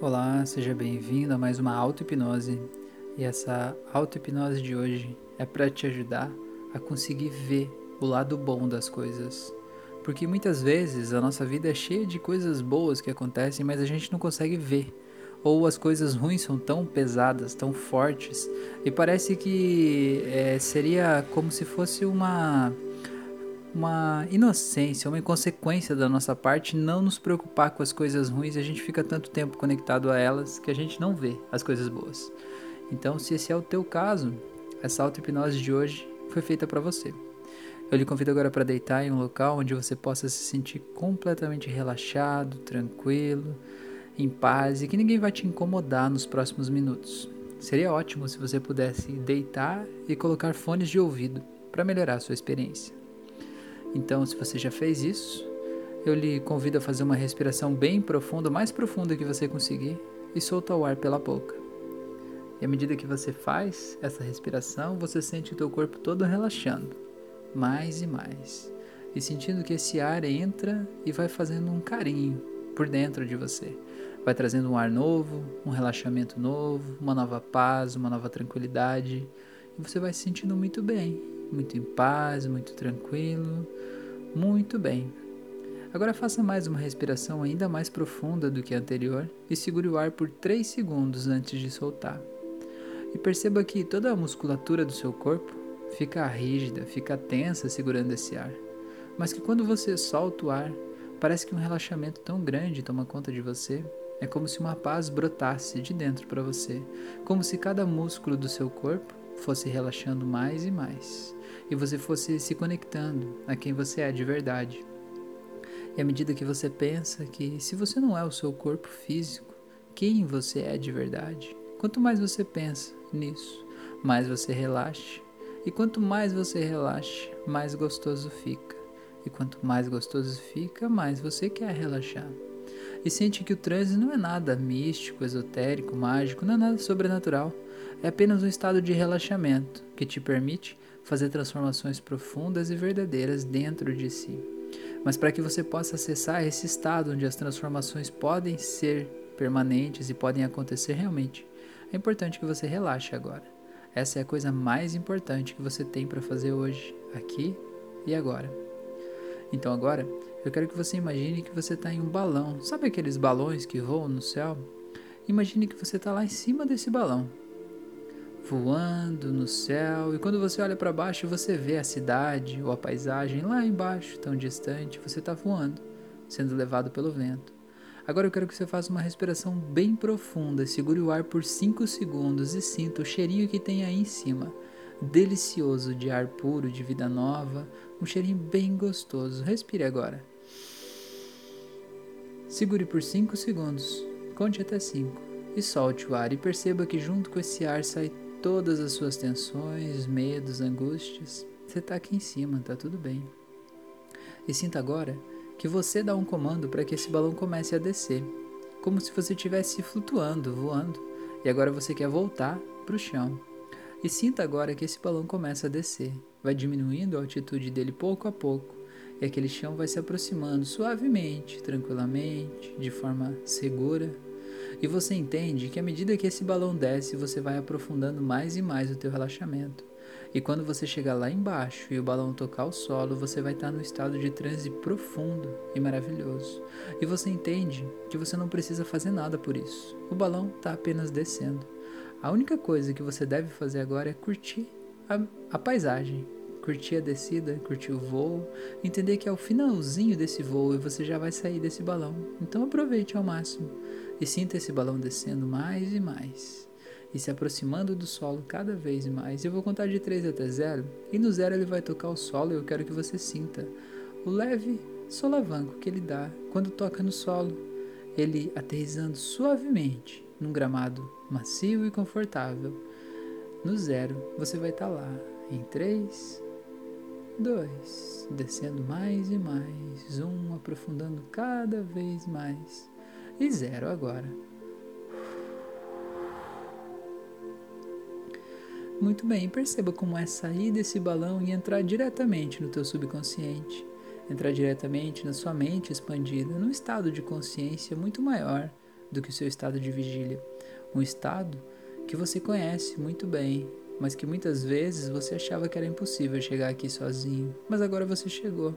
Olá, seja bem-vindo a mais uma auto-hipnose. E essa auto-hipnose de hoje é para te ajudar a conseguir ver o lado bom das coisas. Porque muitas vezes a nossa vida é cheia de coisas boas que acontecem, mas a gente não consegue ver. Ou as coisas ruins são tão pesadas, tão fortes, e parece que é, seria como se fosse uma uma inocência, uma inconsequência da nossa parte não nos preocupar com as coisas ruins, a gente fica tanto tempo conectado a elas que a gente não vê as coisas boas. Então, se esse é o teu caso, essa auto-hipnose de hoje foi feita para você. Eu lhe convido agora para deitar em um local onde você possa se sentir completamente relaxado, tranquilo, em paz e que ninguém vai te incomodar nos próximos minutos. Seria ótimo se você pudesse deitar e colocar fones de ouvido para melhorar a sua experiência. Então, se você já fez isso, eu lhe convido a fazer uma respiração bem profunda, mais profunda que você conseguir, e soltar o ar pela boca. E à medida que você faz essa respiração, você sente o teu corpo todo relaxando, mais e mais, e sentindo que esse ar entra e vai fazendo um carinho por dentro de você. Vai trazendo um ar novo, um relaxamento novo, uma nova paz, uma nova tranquilidade, e você vai se sentindo muito bem, muito em paz, muito tranquilo. Muito bem. Agora faça mais uma respiração ainda mais profunda do que a anterior e segure o ar por 3 segundos antes de soltar. E perceba que toda a musculatura do seu corpo fica rígida, fica tensa segurando esse ar. Mas que quando você solta o ar, parece que um relaxamento tão grande toma conta de você. É como se uma paz brotasse de dentro para você, como se cada músculo do seu corpo fosse relaxando mais e mais, e você fosse se conectando a quem você é de verdade. E à medida que você pensa que se você não é o seu corpo físico, quem você é de verdade, quanto mais você pensa nisso, mais você relaxa. E quanto mais você relaxa, mais gostoso fica. E quanto mais gostoso fica, mais você quer relaxar. E sente que o transe não é nada místico, esotérico, mágico, não é nada sobrenatural é apenas um estado de relaxamento que te permite fazer transformações profundas e verdadeiras dentro de si. Mas para que você possa acessar esse estado onde as transformações podem ser permanentes e podem acontecer realmente, é importante que você relaxe agora. Essa é a coisa mais importante que você tem para fazer hoje, aqui e agora. Então agora, eu quero que você imagine que você está em um balão. Sabe aqueles balões que voam no céu? Imagine que você está lá em cima desse balão voando no céu, e quando você olha para baixo, você vê a cidade ou a paisagem lá embaixo, tão distante, você está voando, sendo levado pelo vento. Agora eu quero que você faça uma respiração bem profunda, segure o ar por 5 segundos e sinta o cheirinho que tem aí em cima. Delicioso de ar puro, de vida nova, um cheirinho bem gostoso. Respire agora. Segure por 5 segundos, conte até 5 e solte o ar e perceba que junto com esse ar sai todas as suas tensões, medos, angústias. Você está aqui em cima, tá tudo bem. E sinta agora que você dá um comando para que esse balão comece a descer, como se você estivesse flutuando, voando, e agora você quer voltar para o chão. E sinta agora que esse balão começa a descer, vai diminuindo a altitude dele pouco a pouco, e aquele chão vai se aproximando suavemente, tranquilamente, de forma segura e você entende que à medida que esse balão desce, você vai aprofundando mais e mais o teu relaxamento. E quando você chegar lá embaixo e o balão tocar o solo, você vai estar no estado de transe profundo e maravilhoso. E você entende que você não precisa fazer nada por isso. O balão está apenas descendo. A única coisa que você deve fazer agora é curtir a, a paisagem, curtir a descida, curtir o voo, entender que é o finalzinho desse voo e você já vai sair desse balão. Então aproveite ao máximo e sinta esse balão descendo mais e mais e se aproximando do solo cada vez mais. Eu vou contar de 3 até 0 e no zero ele vai tocar o solo e eu quero que você sinta o leve solavanco que ele dá quando toca no solo, ele aterrizando suavemente num gramado macio e confortável. No zero, você vai estar tá lá em 3, 2, descendo mais e mais, um aprofundando cada vez mais e zero agora. Muito bem, perceba como é sair desse balão e entrar diretamente no teu subconsciente, entrar diretamente na sua mente expandida, num estado de consciência muito maior do que o seu estado de vigília. Um estado que você conhece muito bem, mas que muitas vezes você achava que era impossível chegar aqui sozinho, mas agora você chegou.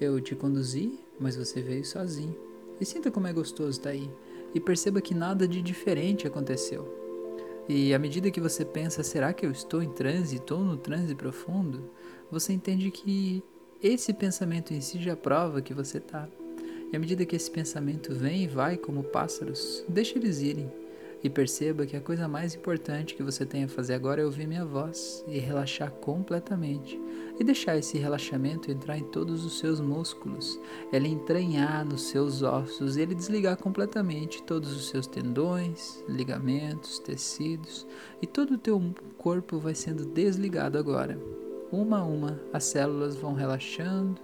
Eu te conduzi, mas você veio sozinho. E sinta como é gostoso estar aí. E perceba que nada de diferente aconteceu. E à medida que você pensa, será que eu estou em transe, estou no transe profundo? Você entende que esse pensamento em si já prova que você está. E à medida que esse pensamento vem e vai como pássaros, deixe eles irem. E perceba que a coisa mais importante que você tem a fazer agora é ouvir minha voz e relaxar completamente. E deixar esse relaxamento entrar em todos os seus músculos, ele entranhar nos seus ossos ele desligar completamente todos os seus tendões, ligamentos, tecidos e todo o teu corpo vai sendo desligado agora. Uma a uma, as células vão relaxando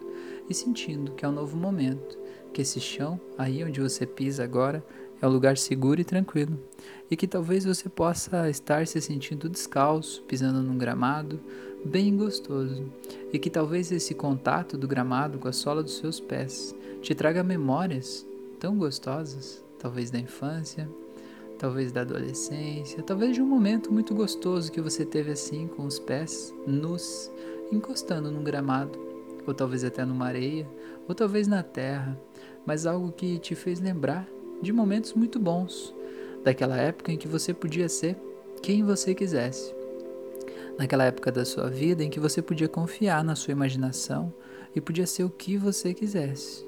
e sentindo que é um novo momento, que esse chão, aí onde você pisa agora, é um lugar seguro e tranquilo, e que talvez você possa estar se sentindo descalço, pisando num gramado bem gostoso, e que talvez esse contato do gramado com a sola dos seus pés te traga memórias tão gostosas, talvez da infância, talvez da adolescência, talvez de um momento muito gostoso que você teve assim com os pés nus, encostando num gramado, ou talvez até numa areia, ou talvez na terra, mas algo que te fez lembrar de momentos muito bons, daquela época em que você podia ser quem você quisesse. Naquela época da sua vida em que você podia confiar na sua imaginação e podia ser o que você quisesse.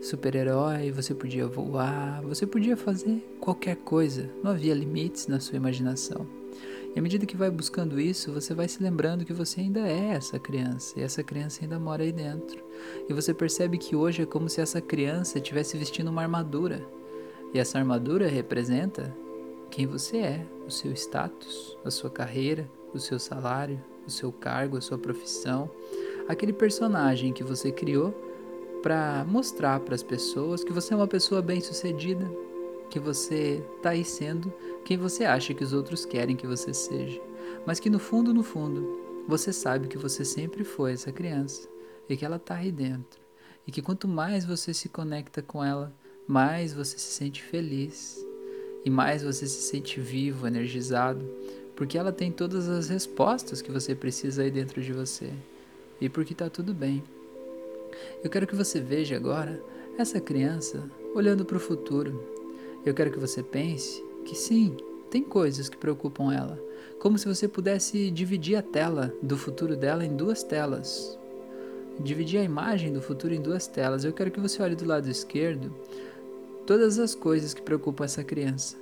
Super-herói, você podia voar, você podia fazer qualquer coisa, não havia limites na sua imaginação. E à medida que vai buscando isso, você vai se lembrando que você ainda é essa criança, e essa criança ainda mora aí dentro. E você percebe que hoje é como se essa criança estivesse vestindo uma armadura, e essa armadura representa quem você é, o seu status, a sua carreira, o seu salário, o seu cargo, a sua profissão, aquele personagem que você criou para mostrar para as pessoas que você é uma pessoa bem-sucedida, que você está aí sendo quem você acha que os outros querem que você seja, mas que no fundo, no fundo, você sabe que você sempre foi essa criança e que ela está aí dentro. E que quanto mais você se conecta com ela, mais você se sente feliz e mais você se sente vivo, energizado, porque ela tem todas as respostas que você precisa aí dentro de você e porque está tudo bem. Eu quero que você veja agora essa criança olhando para o futuro. Eu quero que você pense que sim, tem coisas que preocupam ela, como se você pudesse dividir a tela do futuro dela em duas telas. Dividir a imagem do futuro em duas telas. Eu quero que você olhe do lado esquerdo todas as coisas que preocupam essa criança.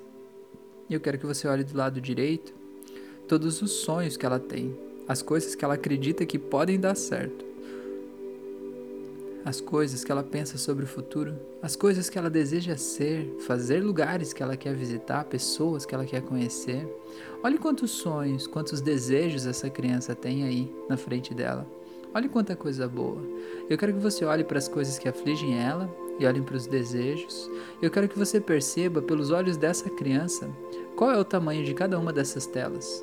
E eu quero que você olhe do lado direito todos os sonhos que ela tem, as coisas que ela acredita que podem dar certo, as coisas que ela pensa sobre o futuro, as coisas que ela deseja ser, fazer lugares que ela quer visitar, pessoas que ela quer conhecer. Olhe quantos sonhos, quantos desejos essa criança tem aí na frente dela. Olhe quanta coisa boa. Eu quero que você olhe para as coisas que afligem ela e olhem para os desejos. Eu quero que você perceba pelos olhos dessa criança qual é o tamanho de cada uma dessas telas.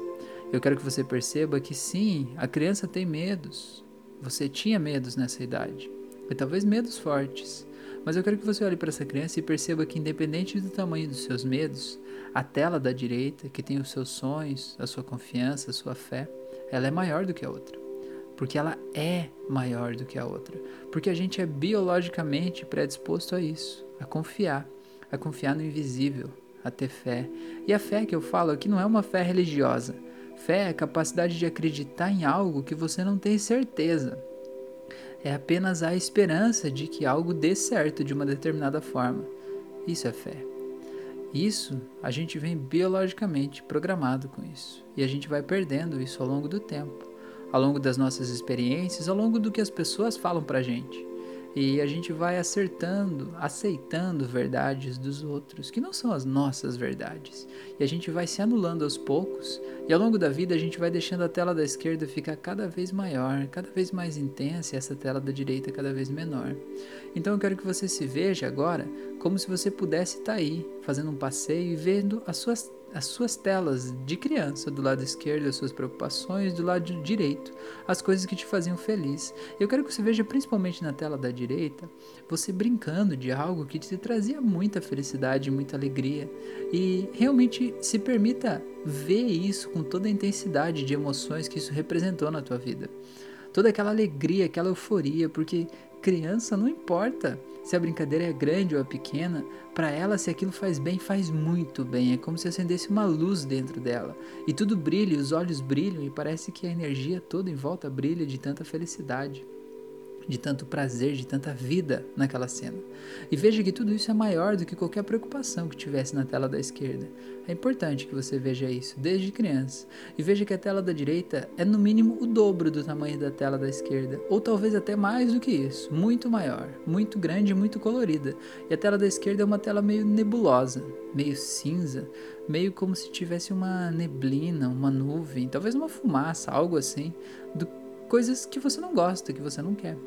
Eu quero que você perceba que sim, a criança tem medos. Você tinha medos nessa idade, e talvez medos fortes. Mas eu quero que você olhe para essa criança e perceba que, independente do tamanho dos seus medos, a tela da direita, que tem os seus sonhos, a sua confiança, a sua fé, ela é maior do que a outra porque ela é maior do que a outra, porque a gente é biologicamente predisposto a isso, a confiar, a confiar no invisível, a ter fé. E a fé que eu falo aqui não é uma fé religiosa. Fé é a capacidade de acreditar em algo que você não tem certeza. É apenas a esperança de que algo dê certo de uma determinada forma. Isso é fé. Isso a gente vem biologicamente programado com isso. E a gente vai perdendo isso ao longo do tempo ao longo das nossas experiências, ao longo do que as pessoas falam pra gente. E a gente vai acertando, aceitando verdades dos outros, que não são as nossas verdades. E a gente vai se anulando aos poucos, e ao longo da vida a gente vai deixando a tela da esquerda ficar cada vez maior, cada vez mais intensa, e essa tela da direita cada vez menor. Então eu quero que você se veja agora como se você pudesse estar tá aí, fazendo um passeio e vendo as suas as suas telas de criança, do lado esquerdo as suas preocupações, do lado direito as coisas que te faziam feliz. Eu quero que você veja principalmente na tela da direita, você brincando de algo que te trazia muita felicidade, muita alegria e realmente se permita ver isso com toda a intensidade de emoções que isso representou na tua vida. Toda aquela alegria, aquela euforia, porque criança não importa se a brincadeira é grande ou é pequena, para ela, se aquilo faz bem, faz muito bem. É como se acendesse uma luz dentro dela. E tudo brilha, os olhos brilham, e parece que a energia toda em volta brilha de tanta felicidade de tanto prazer, de tanta vida naquela cena. E veja que tudo isso é maior do que qualquer preocupação que tivesse na tela da esquerda. É importante que você veja isso desde criança. E veja que a tela da direita é no mínimo o dobro do tamanho da tela da esquerda, ou talvez até mais do que isso, muito maior, muito grande e muito colorida. E a tela da esquerda é uma tela meio nebulosa, meio cinza, meio como se tivesse uma neblina, uma nuvem, talvez uma fumaça, algo assim, do coisas que você não gosta, que você não quer.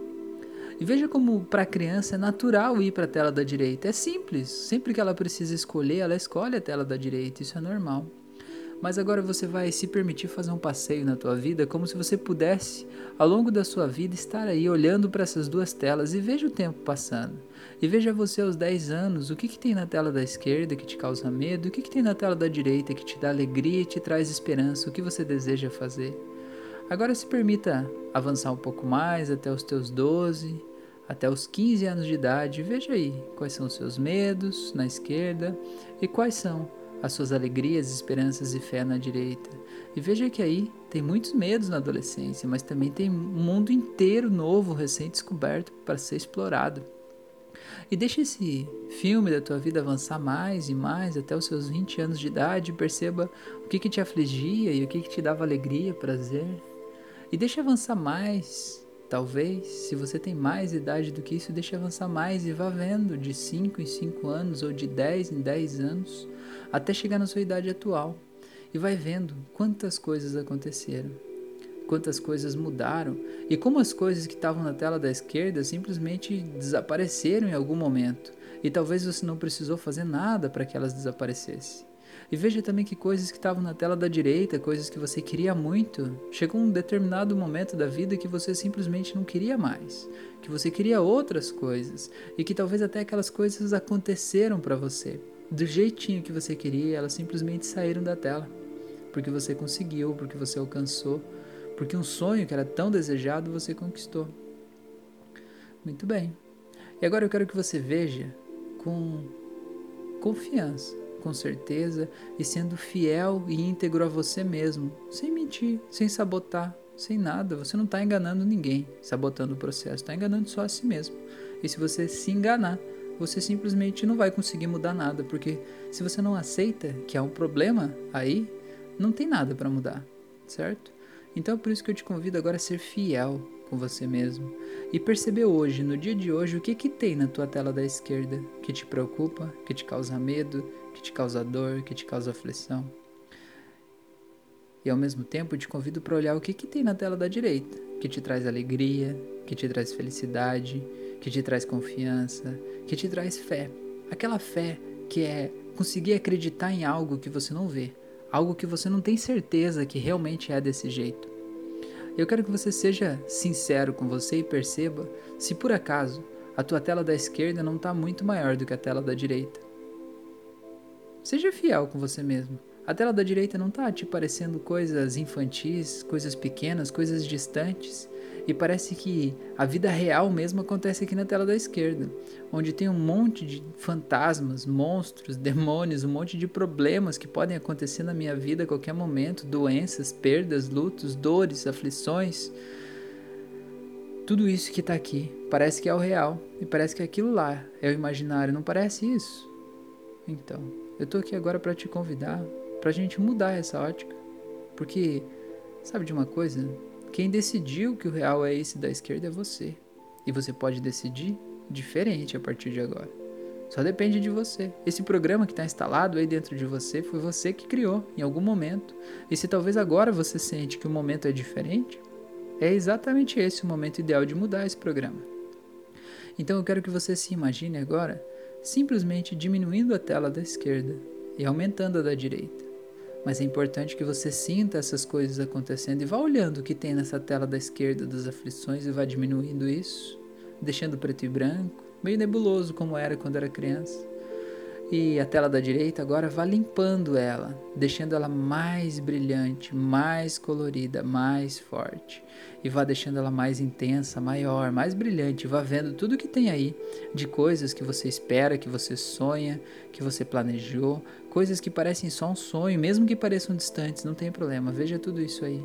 E veja como para a criança é natural ir para a tela da direita. É simples. Sempre que ela precisa escolher, ela escolhe a tela da direita. Isso é normal. Mas agora você vai se permitir fazer um passeio na tua vida como se você pudesse, ao longo da sua vida, estar aí olhando para essas duas telas e veja o tempo passando. E veja você aos 10 anos, o que, que tem na tela da esquerda que te causa medo, o que, que tem na tela da direita que te dá alegria e te traz esperança, o que você deseja fazer. Agora se permita avançar um pouco mais até os teus 12, até os 15 anos de idade, veja aí quais são os seus medos na esquerda e quais são as suas alegrias, esperanças e fé na direita. E veja que aí tem muitos medos na adolescência, mas também tem um mundo inteiro novo, recém-descoberto para ser explorado. E deixa esse filme da tua vida avançar mais e mais até os seus 20 anos de idade perceba o que, que te afligia e o que, que te dava alegria, prazer. E deixa avançar mais Talvez, se você tem mais idade do que isso, deixe avançar mais e vá vendo de 5 em 5 anos ou de 10 em 10 anos até chegar na sua idade atual. E vai vendo quantas coisas aconteceram, quantas coisas mudaram e como as coisas que estavam na tela da esquerda simplesmente desapareceram em algum momento. E talvez você não precisou fazer nada para que elas desaparecessem. E veja também que coisas que estavam na tela da direita, coisas que você queria muito, chegou um determinado momento da vida que você simplesmente não queria mais, que você queria outras coisas e que talvez até aquelas coisas aconteceram para você do jeitinho que você queria, elas simplesmente saíram da tela, porque você conseguiu, porque você alcançou, porque um sonho que era tão desejado você conquistou. Muito bem. E agora eu quero que você veja com confiança com certeza e sendo fiel e íntegro a você mesmo, sem mentir, sem sabotar, sem nada. Você não está enganando ninguém, sabotando o processo, está enganando só a si mesmo. E se você se enganar, você simplesmente não vai conseguir mudar nada, porque se você não aceita que há um problema aí, não tem nada para mudar, certo? Então é por isso que eu te convido agora a ser fiel com você mesmo e perceber hoje, no dia de hoje, o que que tem na tua tela da esquerda que te preocupa, que te causa medo, que te causa dor, que te causa aflição. E ao mesmo tempo te convido para olhar o que, que tem na tela da direita, que te traz alegria, que te traz felicidade, que te traz confiança, que te traz fé. Aquela fé que é conseguir acreditar em algo que você não vê, algo que você não tem certeza que realmente é desse jeito. Eu quero que você seja sincero com você e perceba se por acaso a tua tela da esquerda não está muito maior do que a tela da direita. Seja fiel com você mesmo. A tela da direita não está te parecendo coisas infantis, coisas pequenas, coisas distantes. E parece que a vida real mesmo acontece aqui na tela da esquerda, onde tem um monte de fantasmas, monstros, demônios, um monte de problemas que podem acontecer na minha vida a qualquer momento doenças, perdas, lutos, dores, aflições. Tudo isso que está aqui parece que é o real e parece que aquilo lá é o imaginário, não parece isso? Então, eu tô aqui agora para te convidar pra gente mudar essa ótica. Porque, sabe de uma coisa? Quem decidiu que o real é esse da esquerda é você. E você pode decidir diferente a partir de agora. Só depende de você. Esse programa que está instalado aí dentro de você foi você que criou em algum momento. E se talvez agora você sente que o momento é diferente, é exatamente esse o momento ideal de mudar esse programa. Então eu quero que você se imagine agora simplesmente diminuindo a tela da esquerda e aumentando a da direita. Mas é importante que você sinta essas coisas acontecendo e vá olhando o que tem nessa tela da esquerda das aflições e vá diminuindo isso, deixando preto e branco, meio nebuloso como era quando era criança. E a tela da direita agora vá limpando ela, deixando ela mais brilhante, mais colorida, mais forte. E vá deixando ela mais intensa, maior, mais brilhante. Vá vendo tudo que tem aí de coisas que você espera, que você sonha, que você planejou, coisas que parecem só um sonho, mesmo que pareçam distantes, não tem problema. Veja tudo isso aí.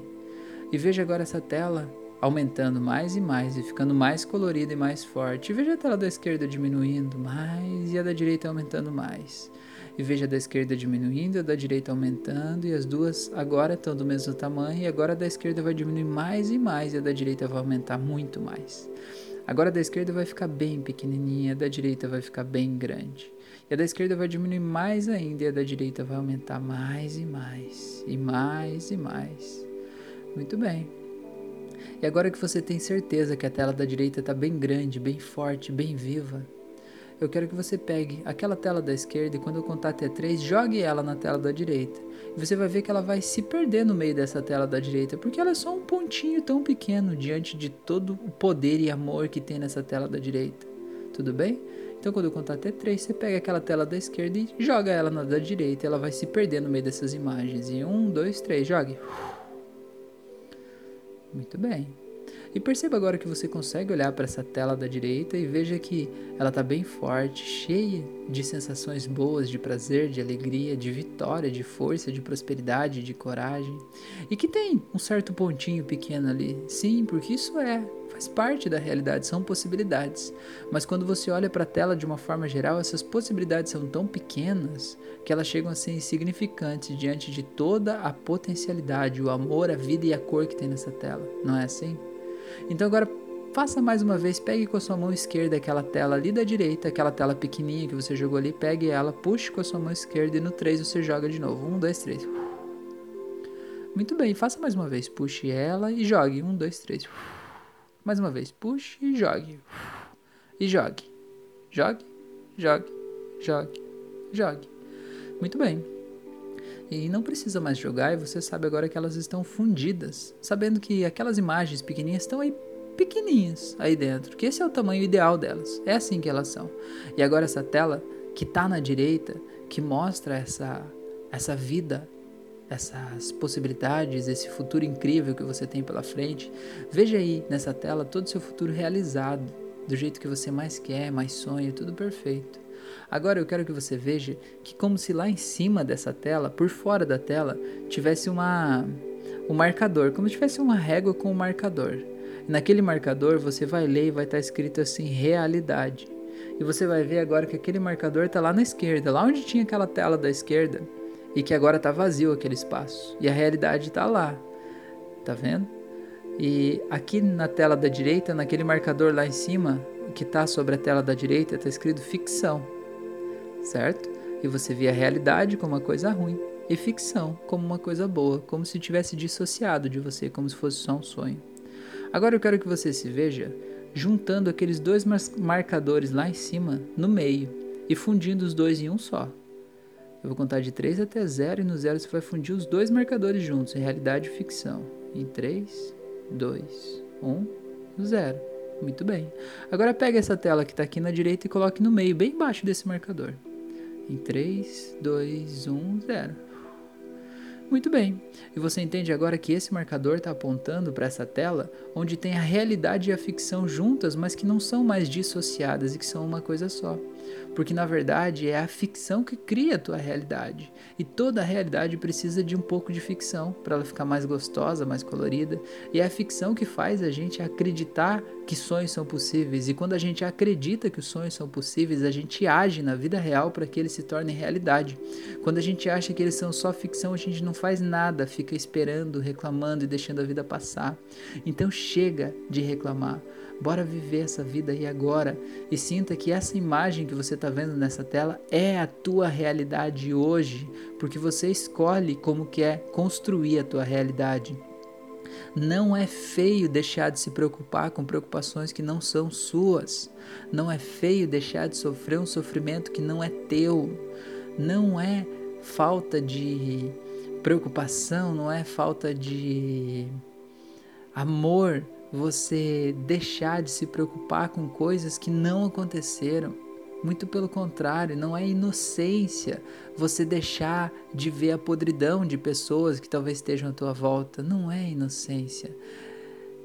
E veja agora essa tela aumentando mais e mais e ficando mais colorida e mais forte. E veja a tela da esquerda diminuindo mais e a da direita aumentando mais. E veja a da esquerda diminuindo, a da direita aumentando, e as duas agora estão do mesmo tamanho, e agora a da esquerda vai diminuir mais e mais, e a da direita vai aumentar muito mais. Agora a da esquerda vai ficar bem pequenininha, a da direita vai ficar bem grande. E a da esquerda vai diminuir mais ainda, e a da direita vai aumentar mais e mais, e mais e mais. Muito bem. E agora que você tem certeza que a tela da direita está bem grande, bem forte, bem viva, eu quero que você pegue aquela tela da esquerda e quando eu contar até 3, jogue ela na tela da direita. E você vai ver que ela vai se perder no meio dessa tela da direita, porque ela é só um pontinho tão pequeno diante de todo o poder e amor que tem nessa tela da direita. Tudo bem? Então, quando eu contar até 3, você pega aquela tela da esquerda e joga ela na da direita. Ela vai se perder no meio dessas imagens. E 1, 2, 3, jogue. Muito bem. E perceba agora que você consegue olhar para essa tela da direita e veja que ela está bem forte, cheia de sensações boas, de prazer, de alegria, de vitória, de força, de prosperidade, de coragem. E que tem um certo pontinho pequeno ali. Sim, porque isso é, faz parte da realidade, são possibilidades. Mas quando você olha para a tela de uma forma geral, essas possibilidades são tão pequenas que elas chegam a ser insignificantes diante de toda a potencialidade, o amor, a vida e a cor que tem nessa tela. Não é assim? Então agora faça mais uma vez, pegue com a sua mão esquerda aquela tela ali da direita, aquela tela pequenininha que você jogou ali, pegue ela, puxe com a sua mão esquerda e no 3 você joga de novo. 1, 2, 3. Muito bem, faça mais uma vez, puxe ela e jogue. 1, 2, 3. Mais uma vez, puxe e jogue. E jogue. Jogue, jogue, jogue, jogue. Muito bem. E não precisa mais jogar e você sabe agora que elas estão fundidas, sabendo que aquelas imagens pequenininhas estão aí pequenininhas aí dentro, que esse é o tamanho ideal delas. É assim que elas são. E agora essa tela que está na direita, que mostra essa essa vida, essas possibilidades, esse futuro incrível que você tem pela frente. Veja aí nessa tela todo o seu futuro realizado, do jeito que você mais quer, mais sonha, tudo perfeito. Agora eu quero que você veja que como se lá em cima dessa tela, por fora da tela, tivesse uma um marcador, como se tivesse uma régua com um marcador. Naquele marcador você vai ler e vai estar escrito assim realidade. E você vai ver agora que aquele marcador está lá na esquerda, lá onde tinha aquela tela da esquerda, e que agora está vazio aquele espaço. E a realidade está lá. Tá vendo? E aqui na tela da direita, naquele marcador lá em cima, que está sobre a tela da direita, está escrito ficção certo? E você vê a realidade como uma coisa ruim e ficção como uma coisa boa, como se tivesse dissociado de você, como se fosse só um sonho. Agora eu quero que você se veja juntando aqueles dois marcadores lá em cima, no meio, e fundindo os dois em um só. Eu vou contar de 3 até 0 e no 0 você vai fundir os dois marcadores juntos, realidade e ficção. Em 3, 2, 1, 0. Muito bem. Agora pega essa tela que está aqui na direita e coloque no meio, bem embaixo desse marcador. Em 3, 2, 1, 0. Muito bem. E você entende agora que esse marcador está apontando para essa tela onde tem a realidade e a ficção juntas, mas que não são mais dissociadas e que são uma coisa só. Porque na verdade é a ficção que cria a tua realidade. E toda a realidade precisa de um pouco de ficção para ela ficar mais gostosa, mais colorida. E é a ficção que faz a gente acreditar que sonhos são possíveis. E quando a gente acredita que os sonhos são possíveis, a gente age na vida real para que eles se tornem realidade. Quando a gente acha que eles são só ficção, a gente não faz nada, fica esperando, reclamando e deixando a vida passar. Então chega de reclamar. Bora viver essa vida aí agora e sinta que essa imagem que você está vendo nessa tela é a tua realidade hoje, porque você escolhe como que é construir a tua realidade. Não é feio deixar de se preocupar com preocupações que não são suas. Não é feio deixar de sofrer um sofrimento que não é teu. Não é falta de preocupação, não é falta de amor você deixar de se preocupar com coisas que não aconteceram. Muito pelo contrário, não é inocência você deixar de ver a podridão de pessoas que talvez estejam à tua volta. Não é inocência.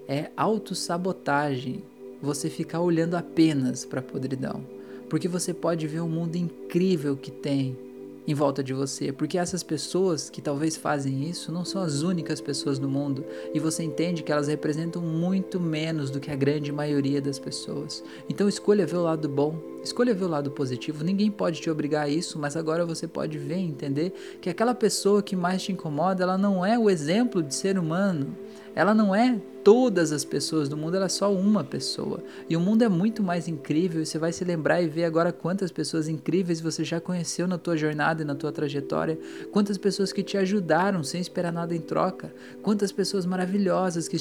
É autossabotagem você ficar olhando apenas para a podridão. Porque você pode ver um mundo incrível que tem em volta de você, porque essas pessoas que talvez fazem isso não são as únicas pessoas do mundo e você entende que elas representam muito menos do que a grande maioria das pessoas. Então escolha ver o lado bom, escolha ver o lado positivo. Ninguém pode te obrigar a isso, mas agora você pode ver e entender que aquela pessoa que mais te incomoda, ela não é o exemplo de ser humano. Ela não é todas as pessoas do mundo, ela é só uma pessoa. E o mundo é muito mais incrível, você vai se lembrar e ver agora quantas pessoas incríveis você já conheceu na tua jornada e na tua trajetória, quantas pessoas que te ajudaram sem esperar nada em troca, quantas pessoas maravilhosas que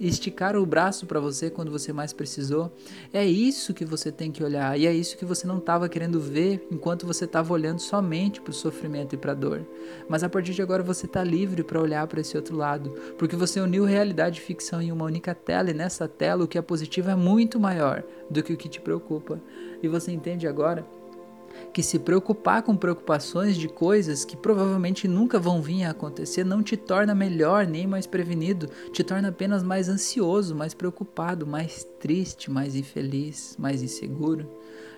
esticaram o braço para você quando você mais precisou. É isso que você tem que olhar, e é isso que você não estava querendo ver enquanto você estava olhando somente para o sofrimento e para a dor. Mas a partir de agora você está livre para olhar para esse outro lado, porque você uniu realidade e ficção em uma única tela e nessa tela o que é positivo é muito maior do que o que te preocupa. E você entende agora que se preocupar com preocupações de coisas que provavelmente nunca vão vir a acontecer não te torna melhor nem mais prevenido, te torna apenas mais ansioso, mais preocupado, mais triste, mais infeliz, mais inseguro.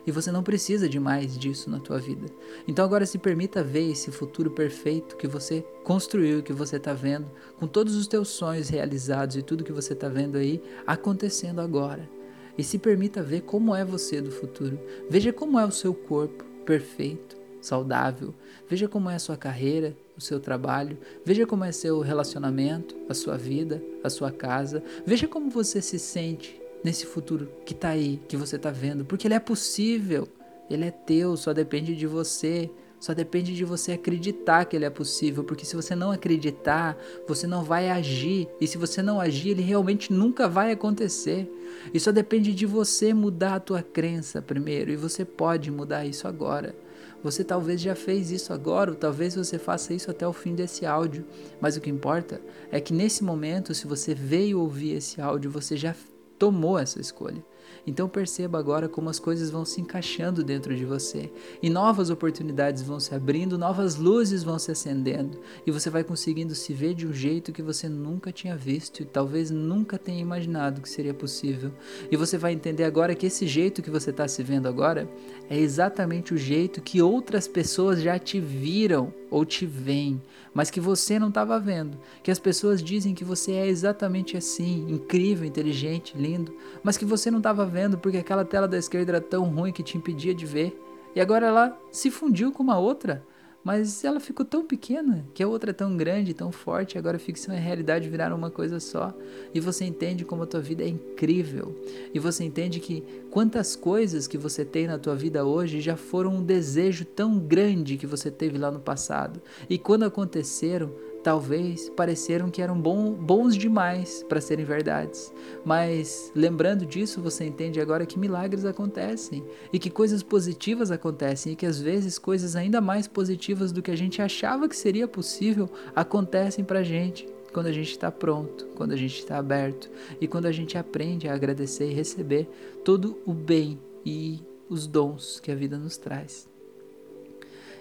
E você não precisa de mais disso na tua vida. Então agora se permita ver esse futuro perfeito que você construiu, que você está vendo, com todos os teus sonhos realizados e tudo que você está vendo aí acontecendo agora. E se permita ver como é você do futuro. Veja como é o seu corpo perfeito, saudável. Veja como é a sua carreira, o seu trabalho. Veja como é seu relacionamento, a sua vida, a sua casa. Veja como você se sente nesse futuro que está aí, que você está vendo, porque ele é possível, ele é teu, só depende de você. Só depende de você acreditar que ele é possível, porque se você não acreditar, você não vai agir, e se você não agir, ele realmente nunca vai acontecer. E só depende de você mudar a tua crença primeiro, e você pode mudar isso agora. Você talvez já fez isso agora, ou talvez você faça isso até o fim desse áudio. Mas o que importa é que nesse momento, se você veio ouvir esse áudio, você já tomou essa escolha. Então perceba agora como as coisas vão se encaixando dentro de você e novas oportunidades vão se abrindo, novas luzes vão se acendendo e você vai conseguindo se ver de um jeito que você nunca tinha visto e talvez nunca tenha imaginado que seria possível. E você vai entender agora que esse jeito que você está se vendo agora é exatamente o jeito que outras pessoas já te viram ou te veem, mas que você não estava vendo. Que as pessoas dizem que você é exatamente assim, incrível, inteligente, lindo, mas que você não estava vendo porque aquela tela da esquerda era tão ruim que te impedia de ver. E agora ela se fundiu com uma outra mas ela ficou tão pequena que a outra é tão grande, tão forte, agora ficção e realidade viraram uma coisa só. E você entende como a tua vida é incrível. E você entende que quantas coisas que você tem na tua vida hoje já foram um desejo tão grande que você teve lá no passado. E quando aconteceram, talvez pareceram que eram bom, bons demais para serem verdades. Mas lembrando disso, você entende agora que milagres acontecem e que coisas positivas acontecem e que às vezes coisas ainda mais positivas do que a gente achava que seria possível acontecem para a gente quando a gente está pronto, quando a gente está aberto e quando a gente aprende a agradecer e receber todo o bem e os dons que a vida nos traz.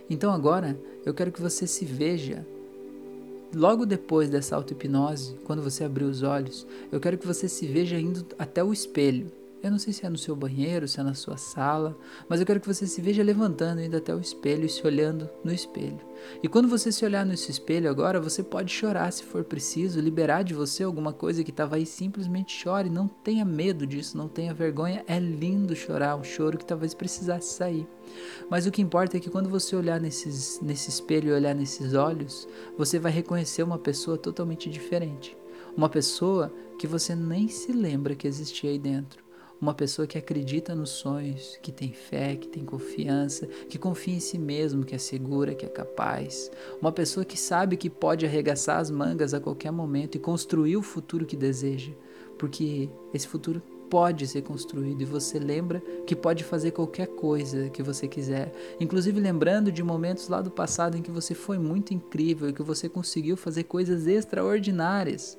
Então agora eu quero que você se veja Logo depois dessa auto-hipnose, quando você abrir os olhos, eu quero que você se veja indo até o espelho. Eu não sei se é no seu banheiro, se é na sua sala, mas eu quero que você se veja levantando, indo até o espelho e se olhando no espelho. E quando você se olhar nesse espelho agora, você pode chorar se for preciso, liberar de você alguma coisa que estava aí, simplesmente chore, não tenha medo disso, não tenha vergonha. É lindo chorar, um choro que talvez precisasse sair. Mas o que importa é que quando você olhar nesses, nesse espelho e olhar nesses olhos, você vai reconhecer uma pessoa totalmente diferente. Uma pessoa que você nem se lembra que existia aí dentro. Uma pessoa que acredita nos sonhos, que tem fé, que tem confiança, que confia em si mesmo, que é segura, que é capaz. Uma pessoa que sabe que pode arregaçar as mangas a qualquer momento e construir o futuro que deseja, porque esse futuro pode ser construído e você lembra que pode fazer qualquer coisa que você quiser, inclusive lembrando de momentos lá do passado em que você foi muito incrível e que você conseguiu fazer coisas extraordinárias.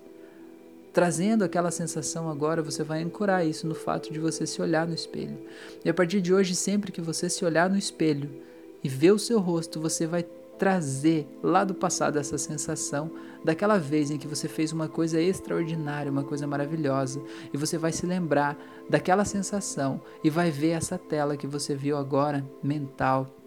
Trazendo aquela sensação agora, você vai ancorar isso no fato de você se olhar no espelho. E a partir de hoje, sempre que você se olhar no espelho e ver o seu rosto, você vai trazer lá do passado essa sensação daquela vez em que você fez uma coisa extraordinária, uma coisa maravilhosa, e você vai se lembrar daquela sensação e vai ver essa tela que você viu agora, mental,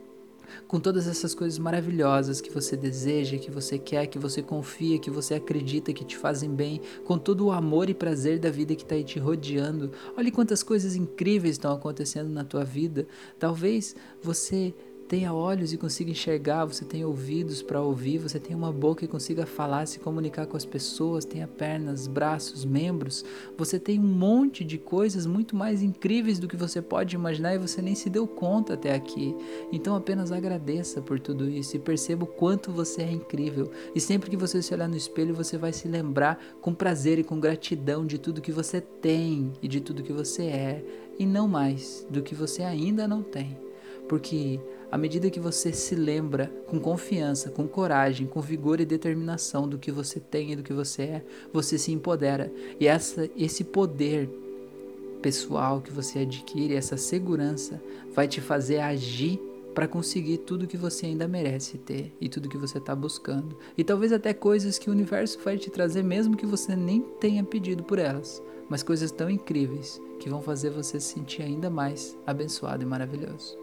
com todas essas coisas maravilhosas que você deseja, que você quer, que você confia, que você acredita que te fazem bem, com todo o amor e prazer da vida que está aí te rodeando. Olhe quantas coisas incríveis estão acontecendo na tua vida. Talvez você tenha olhos e consiga enxergar, você tenha ouvidos para ouvir, você tenha uma boca e consiga falar, se comunicar com as pessoas, tenha pernas, braços, membros, você tem um monte de coisas muito mais incríveis do que você pode imaginar e você nem se deu conta até aqui. Então apenas agradeça por tudo isso e perceba o quanto você é incrível. E sempre que você se olhar no espelho, você vai se lembrar com prazer e com gratidão de tudo que você tem e de tudo que você é, e não mais do que você ainda não tem. Porque à medida que você se lembra com confiança, com coragem, com vigor e determinação do que você tem e do que você é, você se empodera. E essa, esse poder pessoal que você adquire, essa segurança, vai te fazer agir para conseguir tudo que você ainda merece ter e tudo que você está buscando. E talvez até coisas que o universo vai te trazer, mesmo que você nem tenha pedido por elas, mas coisas tão incríveis que vão fazer você se sentir ainda mais abençoado e maravilhoso.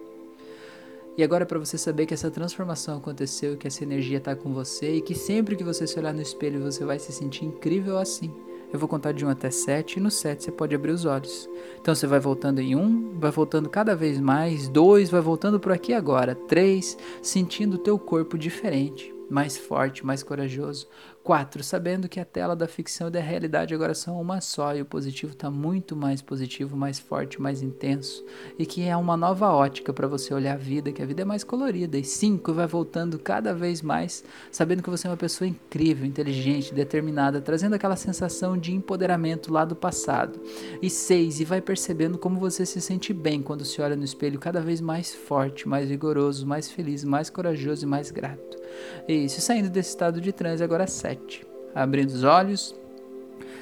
E agora para você saber que essa transformação aconteceu, que essa energia está com você e que sempre que você se olhar no espelho você vai se sentir incrível assim. Eu vou contar de 1 até 7 e no 7 você pode abrir os olhos. Então você vai voltando em 1, vai voltando cada vez mais, 2, vai voltando por aqui agora, 3, sentindo o teu corpo diferente mais forte, mais corajoso. 4. Sabendo que a tela da ficção e da realidade agora são uma só e o positivo está muito mais positivo, mais forte, mais intenso e que é uma nova ótica para você olhar a vida, que a vida é mais colorida. E 5. Vai voltando cada vez mais, sabendo que você é uma pessoa incrível, inteligente, determinada, trazendo aquela sensação de empoderamento lá do passado. E 6. E vai percebendo como você se sente bem quando se olha no espelho, cada vez mais forte, mais vigoroso, mais feliz, mais corajoso e mais grato. Isso, saindo desse estado de transe, agora 7. Abrindo os olhos.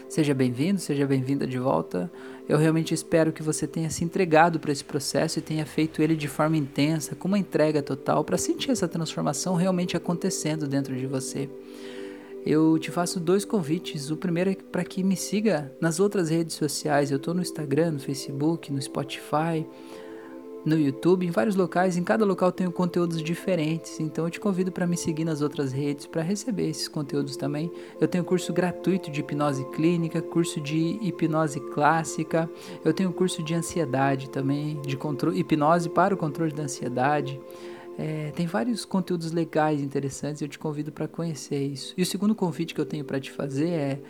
Seja bem-vindo, seja bem-vinda de volta. Eu realmente espero que você tenha se entregado para esse processo e tenha feito ele de forma intensa, com uma entrega total, para sentir essa transformação realmente acontecendo dentro de você. Eu te faço dois convites. O primeiro é para que me siga nas outras redes sociais. Eu estou no Instagram, no Facebook, no Spotify no YouTube, em vários locais, em cada local tenho conteúdos diferentes, então eu te convido para me seguir nas outras redes para receber esses conteúdos também. Eu tenho curso gratuito de hipnose clínica, curso de hipnose clássica, eu tenho curso de ansiedade também, de hipnose para o controle da ansiedade. É, tem vários conteúdos legais, interessantes, eu te convido para conhecer isso. E o segundo convite que eu tenho para te fazer é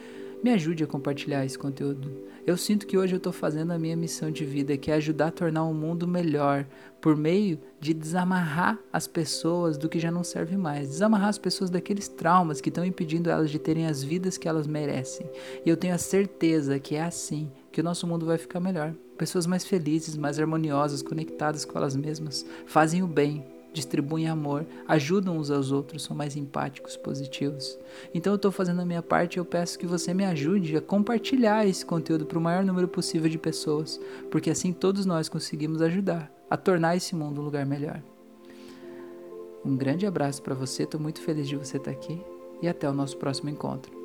me ajude a compartilhar esse conteúdo. Eu sinto que hoje eu estou fazendo a minha missão de vida, que é ajudar a tornar o mundo melhor, por meio de desamarrar as pessoas do que já não serve mais, desamarrar as pessoas daqueles traumas que estão impedindo elas de terem as vidas que elas merecem. E eu tenho a certeza que é assim que o nosso mundo vai ficar melhor. Pessoas mais felizes, mais harmoniosas, conectadas com elas mesmas, fazem o bem, distribuem amor, ajudam uns aos outros, são mais empáticos, positivos. Então eu estou fazendo a minha parte e eu peço que você me ajude a compartilhar esse conteúdo para o maior número possível de pessoas, porque assim todos nós conseguimos ajudar a tornar esse mundo um lugar melhor. Um grande abraço para você, estou muito feliz de você estar aqui e até o nosso próximo encontro.